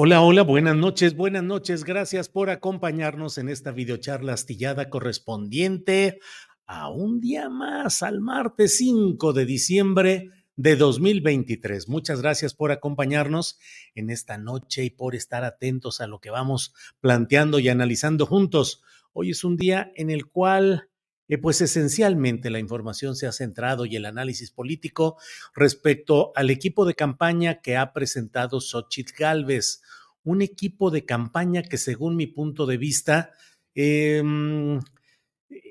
Hola, hola, buenas noches, buenas noches. Gracias por acompañarnos en esta videocharla astillada correspondiente a un día más, al martes 5 de diciembre de 2023. Muchas gracias por acompañarnos en esta noche y por estar atentos a lo que vamos planteando y analizando juntos. Hoy es un día en el cual eh, pues esencialmente la información se ha centrado y el análisis político respecto al equipo de campaña que ha presentado Xochitl Galvez, un equipo de campaña que según mi punto de vista eh,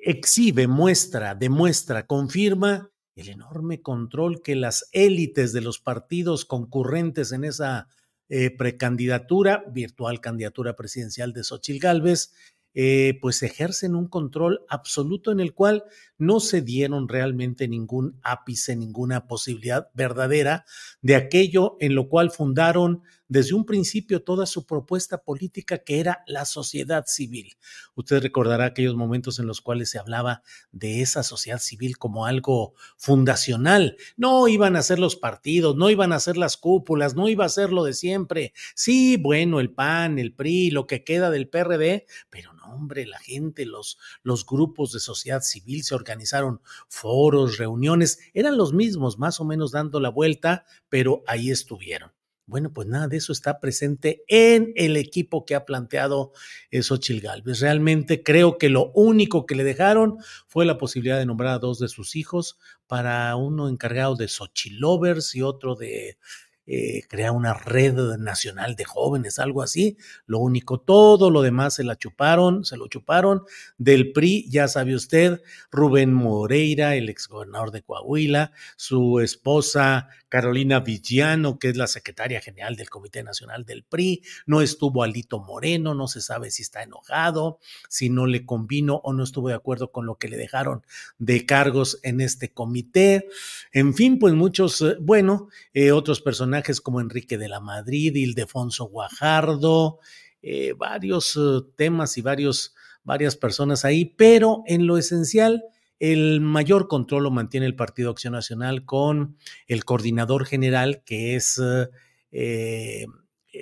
exhibe, muestra, demuestra, confirma el enorme control que las élites de los partidos concurrentes en esa eh, precandidatura, virtual candidatura presidencial de Xochitl Galvez, eh, pues ejercen un control absoluto en el cual no se dieron realmente ningún ápice, ninguna posibilidad verdadera de aquello en lo cual fundaron desde un principio toda su propuesta política que era la sociedad civil. Usted recordará aquellos momentos en los cuales se hablaba de esa sociedad civil como algo fundacional. No iban a ser los partidos, no iban a ser las cúpulas, no iba a ser lo de siempre. Sí, bueno, el PAN, el PRI, lo que queda del PRD, pero no, hombre, la gente, los, los grupos de sociedad civil se organizaron foros, reuniones, eran los mismos, más o menos dando la vuelta, pero ahí estuvieron. Bueno, pues nada de eso está presente en el equipo que ha planteado Xochil Gálvez. Realmente creo que lo único que le dejaron fue la posibilidad de nombrar a dos de sus hijos para uno encargado de Xochilovers y otro de eh, crear una red nacional de jóvenes, algo así. Lo único, todo lo demás se la chuparon, se lo chuparon. Del PRI, ya sabe usted, Rubén Moreira, el exgobernador de Coahuila, su esposa Carolina Villano, que es la secretaria general del Comité Nacional del PRI, no estuvo Alito Moreno, no se sabe si está enojado, si no le convino o no estuvo de acuerdo con lo que le dejaron de cargos en este comité. En fin, pues muchos, eh, bueno, eh, otros personajes como Enrique de la Madrid, Ildefonso Guajardo, eh, varios eh, temas y varios, varias personas ahí, pero en lo esencial, el mayor control lo mantiene el Partido Acción Nacional con el coordinador general, que es eh,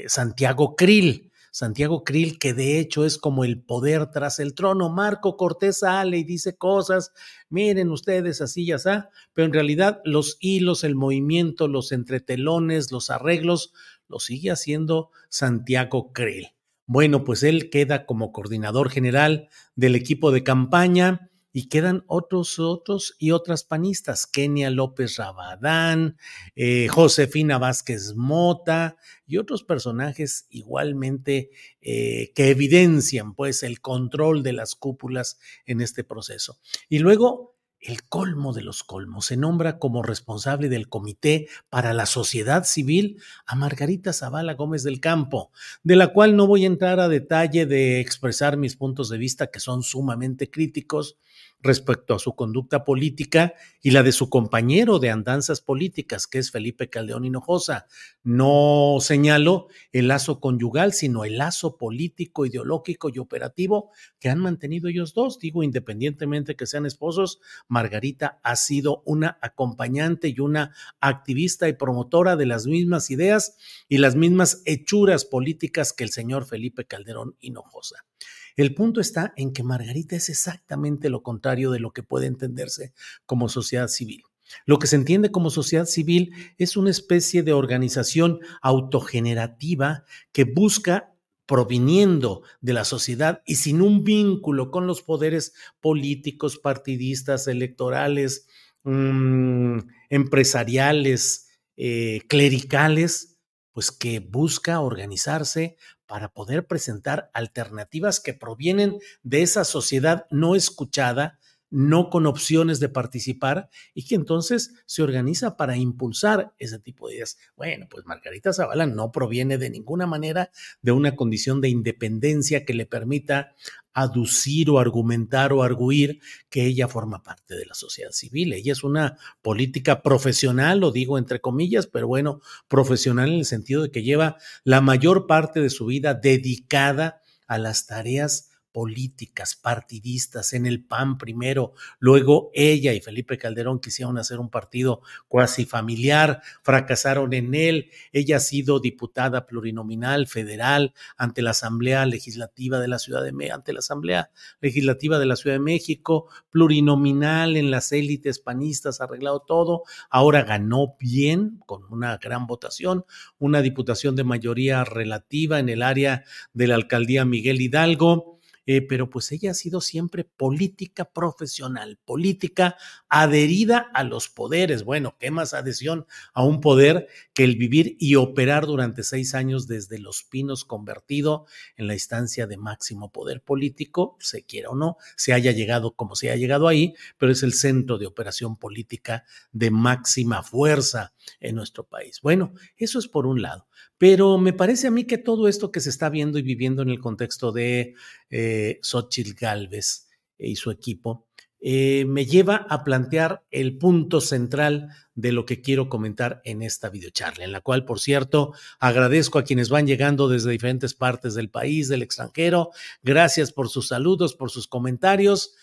Santiago Krill. Santiago Krill, que de hecho es como el poder tras el trono. Marco Cortés sale y dice cosas, miren ustedes así ya está, pero en realidad los hilos, el movimiento, los entretelones, los arreglos, lo sigue haciendo Santiago Krill. Bueno, pues él queda como coordinador general del equipo de campaña y quedan otros, otros y otras panistas, Kenia López Rabadán, eh, Josefina Vázquez Mota y otros personajes igualmente eh, que evidencian pues el control de las cúpulas en este proceso. Y luego el colmo de los colmos. Se nombra como responsable del Comité para la Sociedad Civil a Margarita Zavala Gómez del Campo, de la cual no voy a entrar a detalle de expresar mis puntos de vista que son sumamente críticos respecto a su conducta política y la de su compañero de andanzas políticas, que es Felipe Caldeón Hinojosa. No señalo el lazo conyugal, sino el lazo político, ideológico y operativo que han mantenido ellos dos. Digo, independientemente que sean esposos, Margarita ha sido una acompañante y una activista y promotora de las mismas ideas y las mismas hechuras políticas que el señor Felipe Calderón Hinojosa. El punto está en que Margarita es exactamente lo contrario de lo que puede entenderse como sociedad civil. Lo que se entiende como sociedad civil es una especie de organización autogenerativa que busca proviniendo de la sociedad y sin un vínculo con los poderes políticos, partidistas, electorales, mmm, empresariales, eh, clericales, pues que busca organizarse para poder presentar alternativas que provienen de esa sociedad no escuchada, no con opciones de participar y que entonces se organiza para impulsar ese tipo de ideas. Bueno, pues Margarita Zavala no proviene de ninguna manera de una condición de independencia que le permita aducir o argumentar o arguir que ella forma parte de la sociedad civil. Ella es una política profesional, lo digo entre comillas, pero bueno, profesional en el sentido de que lleva la mayor parte de su vida dedicada a las tareas políticas, partidistas, en el PAN primero, luego ella y Felipe Calderón quisieron hacer un partido cuasi familiar, fracasaron en él, ella ha sido diputada plurinominal federal ante la Asamblea Legislativa de la Ciudad de México, ante la Asamblea Legislativa de la Ciudad de México, plurinominal en las élites panistas, arreglado todo, ahora ganó bien con una gran votación, una diputación de mayoría relativa en el área de la alcaldía Miguel Hidalgo, eh, pero pues ella ha sido siempre política profesional, política adherida a los poderes. Bueno, ¿qué más adhesión a un poder que el vivir y operar durante seis años desde Los Pinos convertido en la instancia de máximo poder político, se quiera o no, se haya llegado como se haya llegado ahí, pero es el centro de operación política de máxima fuerza en nuestro país. Bueno, eso es por un lado. Pero me parece a mí que todo esto que se está viendo y viviendo en el contexto de eh, Xochitl Galvez y su equipo, eh, me lleva a plantear el punto central de lo que quiero comentar en esta videocharla, en la cual, por cierto, agradezco a quienes van llegando desde diferentes partes del país, del extranjero. Gracias por sus saludos, por sus comentarios.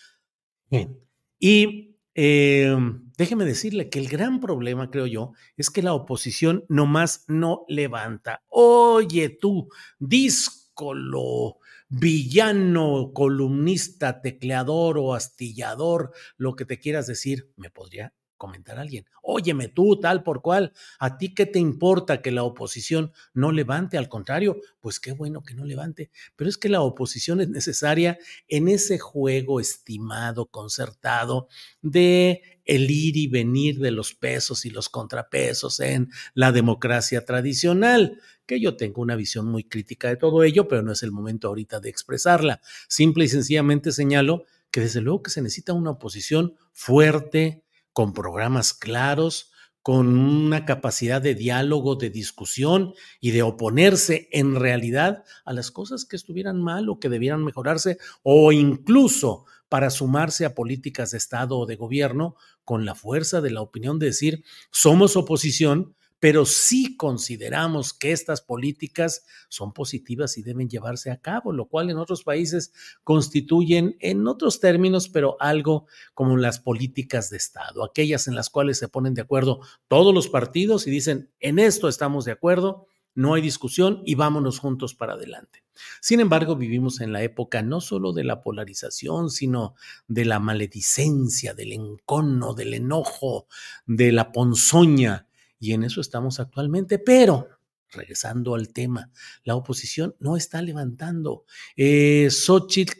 Y eh, déjeme decirle que el gran problema, creo yo, es que la oposición nomás no levanta. Oye tú, díscolo, villano, columnista, tecleador o astillador, lo que te quieras decir, me podría comentar alguien. Óyeme tú, tal por cual, ¿a ti qué te importa que la oposición no levante? Al contrario, pues qué bueno que no levante. Pero es que la oposición es necesaria en ese juego estimado, concertado de el ir y venir de los pesos y los contrapesos en la democracia tradicional, que yo tengo una visión muy crítica de todo ello, pero no es el momento ahorita de expresarla. Simple y sencillamente señalo que desde luego que se necesita una oposición fuerte, con programas claros, con una capacidad de diálogo, de discusión y de oponerse en realidad a las cosas que estuvieran mal o que debieran mejorarse o incluso para sumarse a políticas de Estado o de gobierno con la fuerza de la opinión de decir somos oposición, pero sí consideramos que estas políticas son positivas y deben llevarse a cabo, lo cual en otros países constituyen, en otros términos, pero algo como las políticas de Estado, aquellas en las cuales se ponen de acuerdo todos los partidos y dicen, en esto estamos de acuerdo, no hay discusión y vámonos juntos para adelante. Sin embargo, vivimos en la época no solo de la polarización, sino de la maledicencia, del encono, del enojo, de la ponzoña y en eso estamos actualmente, pero regresando al tema, la oposición no está levantando. Eh,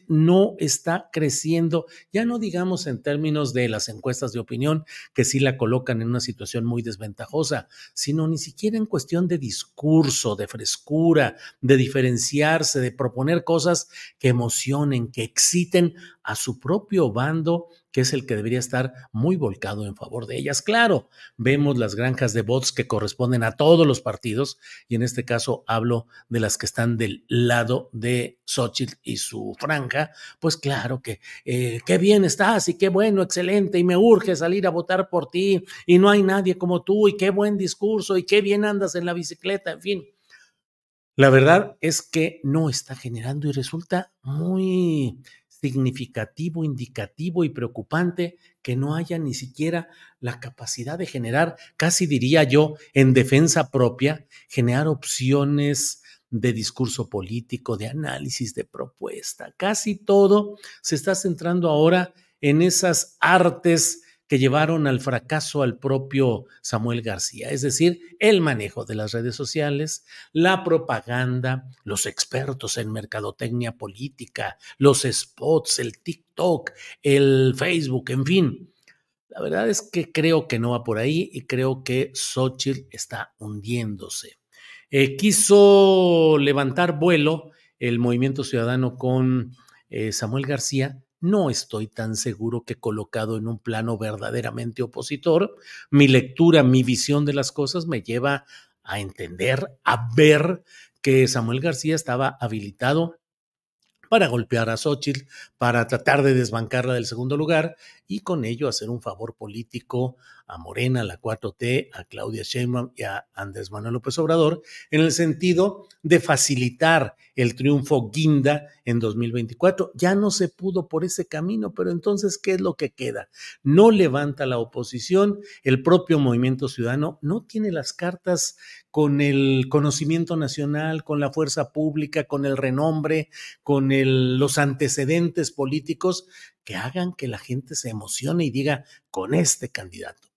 no está creciendo, ya no digamos en términos de las encuestas de opinión, que sí la colocan en una situación muy desventajosa, sino ni siquiera en cuestión de discurso, de frescura, de diferenciarse, de proponer cosas que emocionen, que exciten a su propio bando que es el que debería estar muy volcado en favor de ellas. Claro, vemos las granjas de bots que corresponden a todos los partidos y en este caso hablo de las que están del lado de Xochitl y su franja, pues claro que eh, qué bien estás y qué bueno, excelente y me urge salir a votar por ti y no hay nadie como tú y qué buen discurso y qué bien andas en la bicicleta, en fin. La verdad es que no está generando y resulta muy significativo, indicativo y preocupante que no haya ni siquiera la capacidad de generar, casi diría yo, en defensa propia, generar opciones de discurso político, de análisis, de propuesta. Casi todo se está centrando ahora en esas artes que llevaron al fracaso al propio Samuel García, es decir, el manejo de las redes sociales, la propaganda, los expertos en mercadotecnia política, los spots, el TikTok, el Facebook, en fin. La verdad es que creo que no va por ahí y creo que Xochitl está hundiéndose. Eh, quiso levantar vuelo el movimiento ciudadano con eh, Samuel García, no estoy tan seguro que colocado en un plano verdaderamente opositor, mi lectura, mi visión de las cosas me lleva a entender, a ver que Samuel García estaba habilitado para golpear a Xochitl, para tratar de desbancarla del segundo lugar y con ello hacer un favor político a Morena, a la 4T, a Claudia Sheinbaum y a Andrés Manuel López Obrador, en el sentido de facilitar el triunfo guinda en 2024. Ya no se pudo por ese camino, pero entonces, ¿qué es lo que queda? No levanta la oposición, el propio movimiento ciudadano no tiene las cartas con el conocimiento nacional, con la fuerza pública, con el renombre, con los antecedentes políticos que hagan que la gente se emocione y diga con este candidato.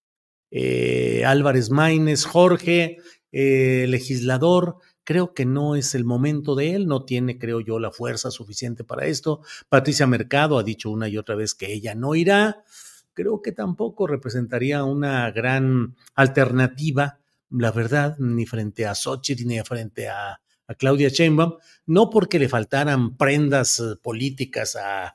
Eh, Álvarez Maínez, Jorge, eh, legislador, creo que no es el momento de él, no tiene, creo yo, la fuerza suficiente para esto. Patricia Mercado ha dicho una y otra vez que ella no irá. Creo que tampoco representaría una gran alternativa, la verdad, ni frente a Xochitl ni frente a, Claudia Sheinbaum, no porque le faltaran prendas eh, políticas a,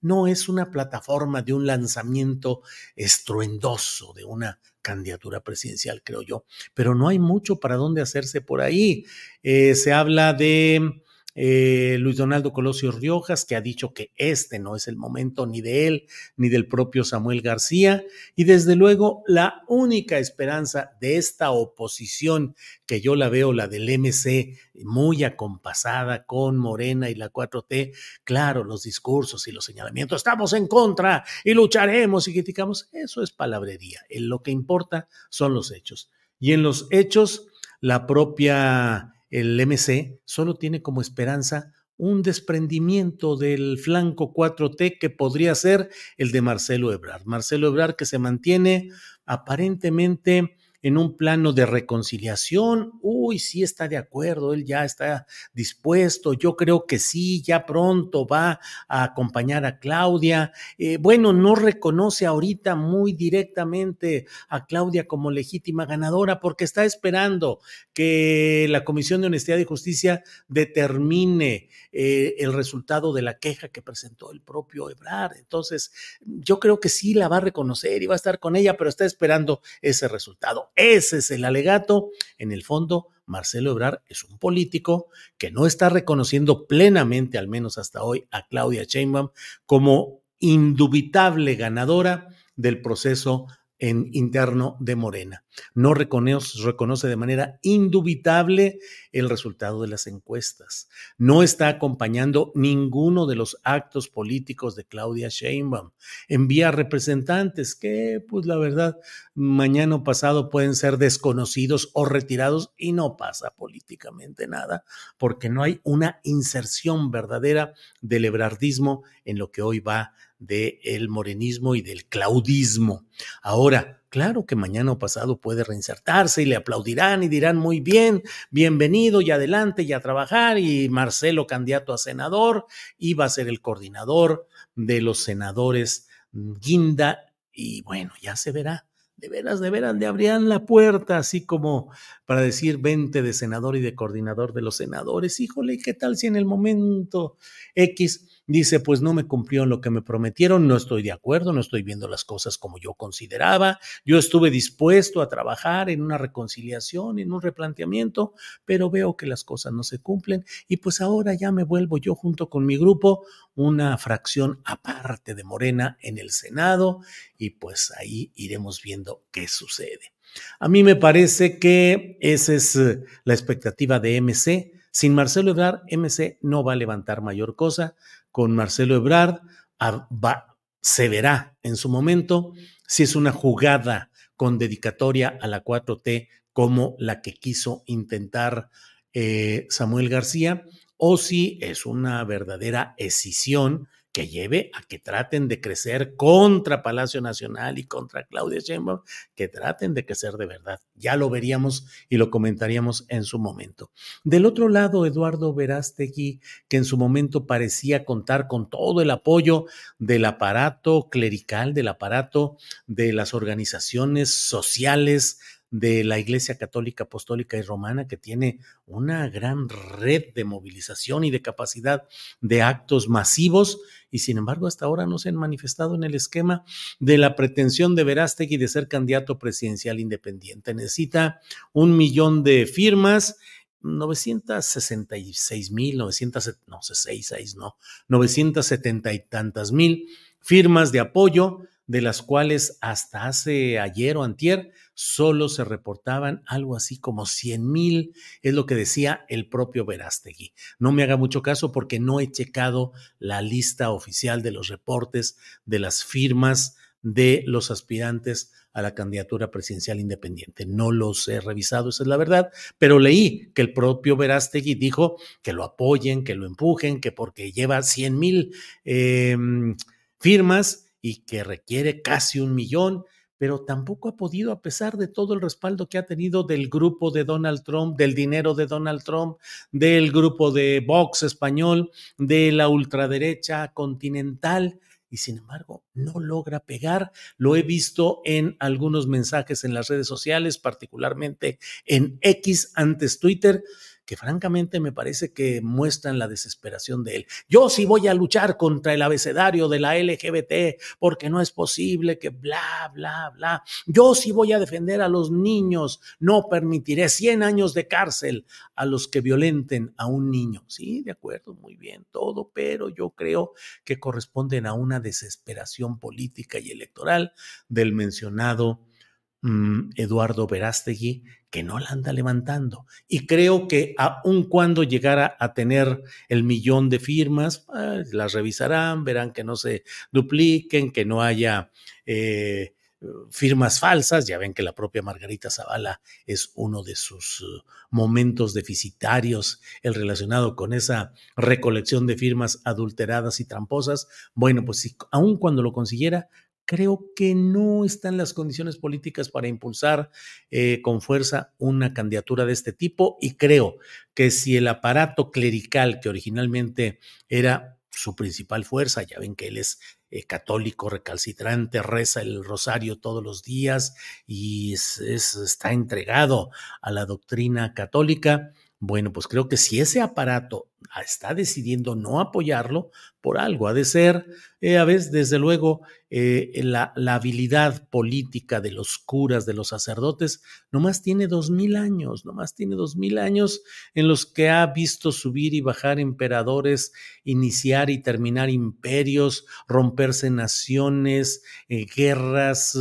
no es una plataforma de un lanzamiento estruendoso de una candidatura presidencial, creo yo, pero no hay mucho para dónde hacerse por ahí. Eh, se habla de eh, Luis Donaldo Colosio Riojas, que ha dicho que este no es el momento ni de él ni del propio Samuel García. Y desde luego, la única esperanza de esta oposición, que yo la veo, la del MC, muy acompasada con Morena y la 4T, claro, los discursos y los señalamientos, estamos en contra y lucharemos y criticamos, eso es palabrería. En lo que importa son los hechos. Y en los hechos, la propia el MC solo tiene como esperanza un desprendimiento del flanco 4T que podría ser el de Marcelo Ebrard. Marcelo Ebrard que se mantiene aparentemente en un plano de reconciliación. Uy, sí está de acuerdo, él ya está dispuesto. Yo creo que sí, ya pronto va a acompañar a Claudia. Eh, bueno, no reconoce ahorita muy directamente a Claudia como legítima ganadora porque está esperando que la Comisión de Honestidad y Justicia determine eh, el resultado de la queja que presentó el propio Ebrard. Entonces, yo creo que sí la va a reconocer y va a estar con ella, pero está esperando ese resultado. Ese es el alegato. En el fondo, Marcelo Ebrard es un político que no está reconociendo plenamente, al menos hasta hoy, a Claudia Sheinbaum como indubitable ganadora del proceso en interno de Morena. No reconoce, reconoce, de manera indubitable el resultado de las encuestas. No está acompañando ninguno de los actos políticos de Claudia Sheinbaum. Envía representantes que, pues la verdad, mañana o pasado pueden ser desconocidos o retirados y no pasa políticamente nada, porque no hay una inserción verdadera del ebrardismo en lo que hoy va del morenismo y del claudismo. Ahora, claro que mañana o pasado puede reinsertarse y le aplaudirán y dirán muy bien, bienvenido y adelante y a trabajar y Marcelo candidato a senador va a ser el coordinador de los senadores Guinda y bueno, ya se verá. De veras, de veras, le abrían la puerta, así como para decir, vente de senador y de coordinador de los senadores. Híjole, ¿qué tal si en el momento X Dice, pues no me cumplió lo que me prometieron, no estoy de acuerdo, no estoy viendo las cosas como yo consideraba. Yo estuve dispuesto a trabajar en una reconciliación, en un replanteamiento, pero veo que las cosas no se cumplen y pues ahora ya me vuelvo yo junto con mi grupo una fracción aparte de Morena en el Senado y pues ahí iremos viendo qué sucede. A mí me parece que esa es eh, la expectativa de MC. Sin Marcelo Ebrard, MC no va a levantar mayor cosa con Marcelo Ebrard. se verá en su momento si es una jugada con dedicatoria a la 4T como la que quiso intentar eh, Samuel García o si es una verdadera escisión que lleve a que traten de crecer contra Palacio Nacional y contra Claudia Sheinbaum, que traten de crecer de verdad. Ya lo veríamos y lo comentaríamos en su momento. Del otro lado, Eduardo Verástegui, que en su momento parecía contar con todo el apoyo del aparato clerical, del aparato de las organizaciones sociales, de la Iglesia Católica Apostólica y Romana, que tiene una gran red de movilización y de capacidad de actos masivos, y sin embargo hasta ahora no se han manifestado en el esquema de la pretensión de Verástegui de ser candidato presidencial independiente. Necesita un millón de firmas 966 mil, 900, no, 66, no, 970 y tantas mil firmas de apoyo, de las cuales hasta hace ayer o antier solo se reportaban algo así como 100 mil, es lo que decía el propio Verástegui. No me haga mucho caso porque no he checado la lista oficial de los reportes de las firmas de los aspirantes a la candidatura presidencial independiente. No los he revisado, esa es la verdad, pero leí que el propio Verástegui dijo que lo apoyen, que lo empujen, que porque lleva 100 mil em, firmas y que requiere casi un millón pero tampoco ha podido, a pesar de todo el respaldo que ha tenido del grupo de Donald Trump, del dinero de Donald Trump, del grupo de Vox español, de la ultraderecha continental, y sin embargo no logra pegar. Lo he visto en algunos mensajes en las redes sociales, particularmente en X antes Twitter, que francamente me parece que muestran la desesperación de él. Yo sí voy a luchar contra el abecedario de la LGBT porque no es posible que bla, bla, bla. Yo sí voy a defender a los niños. No permitiré 100 años de cárcel a los que violenten a un niño. Sí, de acuerdo, muy bien, todo, pero yo creo que corresponden a una desesperación política y electoral del mencionado mm, Eduardo Verástegui, que no la anda levantando. Y creo que aun cuando llegara a tener el millón de firmas, pues, las revisarán, verán que no se dupliquen, que no haya eh, firmas falsas. Ya ven que la propia Margarita Zavala es uno de sus uh, momentos deficitarios, el relacionado con esa recolección de firmas adulteradas y tramposas. Bueno, pues si, aun cuando lo consiguiera, creo que no están las condiciones políticas para impulsar eh, con fuerza una candidatura de este tipo y creo que si el aparato clerical que originalmente era su principal fuerza, ya ven que él es eh, católico recalcitrante, reza el rosario todos los días y está entregado a la doctrina católica, bueno, pues creo que si ese aparato está decidiendo no apoyarlo, por algo ha de ser, eh, a veces, desde luego, eh, la, la, habilidad política de los curas, de los sacerdotes, nomás tiene dos mil años, nomás tiene dos mil años en los que ha visto subir y bajar emperadores, iniciar y terminar imperios, romperse naciones, eh, guerras,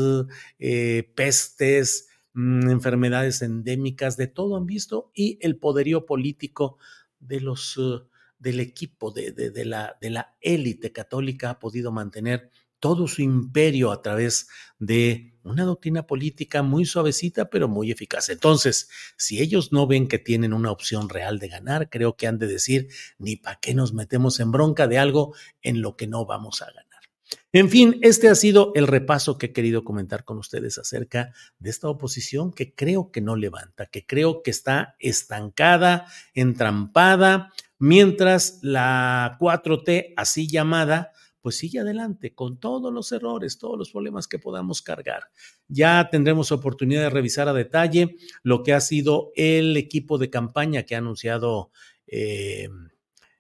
pestes, enfermedades endémicas, de todo han visto, y el poderío político de los, uh, del equipo, de, de, la, de la élite católica ha podido mantener todo su imperio a través de una doctrina política muy suavecita, pero muy eficaz. Entonces, si ellos no ven que tienen una opción real de ganar, creo que han de decir, ni para qué nos metemos en bronca de algo en lo que no vamos a ganar. En fin, este ha sido el repaso que he querido comentar con ustedes acerca de esta oposición que creo que no levanta, que creo que está estancada, entrampada, mientras la 4T, así llamada, pues sigue adelante con todos los errores, todos los problemas que podamos cargar. Ya tendremos oportunidad de revisar a detalle lo que ha sido el equipo de campaña que ha anunciado eh,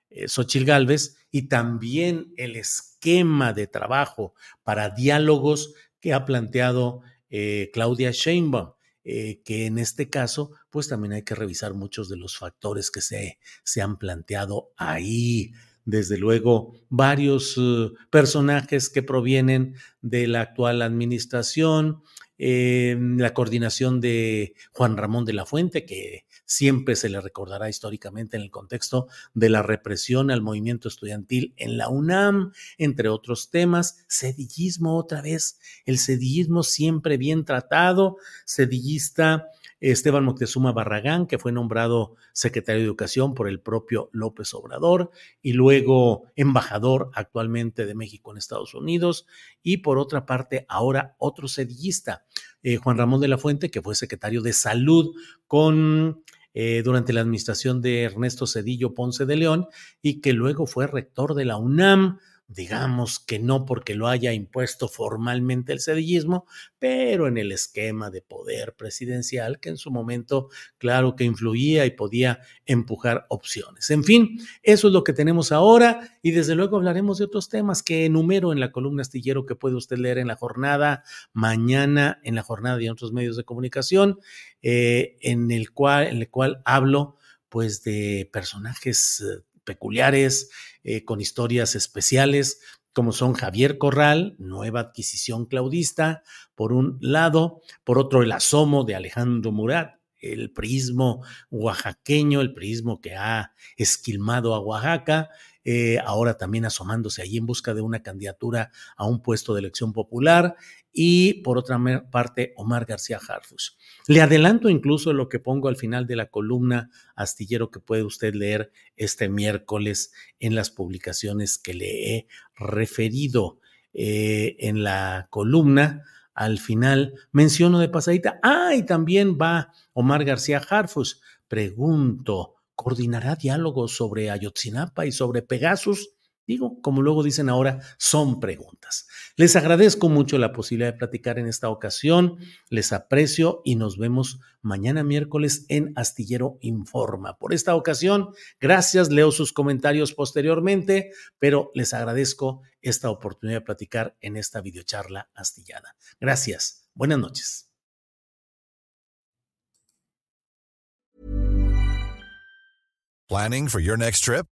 eh Xochil Gálvez y también el esquema de trabajo para diálogos que ha planteado eh, Claudia Sheinbaum. Eh, que en este caso, pues también hay que revisar muchos de los factores que se, se han planteado ahí. Desde luego, varios uh, personajes que provienen de la actual administración, eh, la coordinación de Juan Ramón de la Fuente, que siempre se le recordará históricamente en el contexto de la represión al movimiento estudiantil en la UNAM, entre otros temas. Cedillismo otra vez, el cedillismo siempre bien tratado, cedillista Esteban Moctezuma Barragán, que fue nombrado secretario de Educación por el propio López Obrador y luego embajador actualmente de México en Estados Unidos. Y por otra parte, ahora otro cedillista, eh, Juan Ramón de la Fuente, que fue secretario de Salud con eh, durante la administración de Ernesto Cedillo Ponce de León y que luego fue rector de la UNAM digamos que no porque lo haya impuesto formalmente el cedillismo, pero en el esquema de poder presidencial que en su momento, claro que influía y podía empujar opciones. En fin, eso es lo que tenemos ahora y desde luego hablaremos de otros temas que enumero en la columna astillero que puede usted leer en la jornada, mañana en la jornada y en otros medios de comunicación, eh, en, el cual, en el cual hablo pues de personajes eh, peculiares, eh, con historias especiales, como son Javier Corral, nueva adquisición claudista, por un lado, por otro el asomo de Alejandro Murat, el prismo oaxaqueño, el prismo que ha esquilmado a Oaxaca, eh, ahora también asomándose allí en busca de una candidatura a un puesto de elección popular, y por otra parte Omar García Harfus. Le adelanto incluso lo que pongo al final de la columna astillero que puede usted leer este miércoles en las publicaciones que le he referido eh, en la columna. Al final menciono de pasadita, ah, y también va Omar García Harfus. Pregunto, ¿coordinará diálogos sobre Ayotzinapa y sobre Pegasus? Digo, como luego dicen ahora, son preguntas. Les agradezco mucho la posibilidad de platicar en esta ocasión, les aprecio y nos vemos mañana miércoles en Astillero Informa. Por esta ocasión, gracias, leo sus comentarios posteriormente, pero les agradezco esta oportunidad de platicar en esta videocharla astillada. Gracias, buenas noches. Planning for your next trip?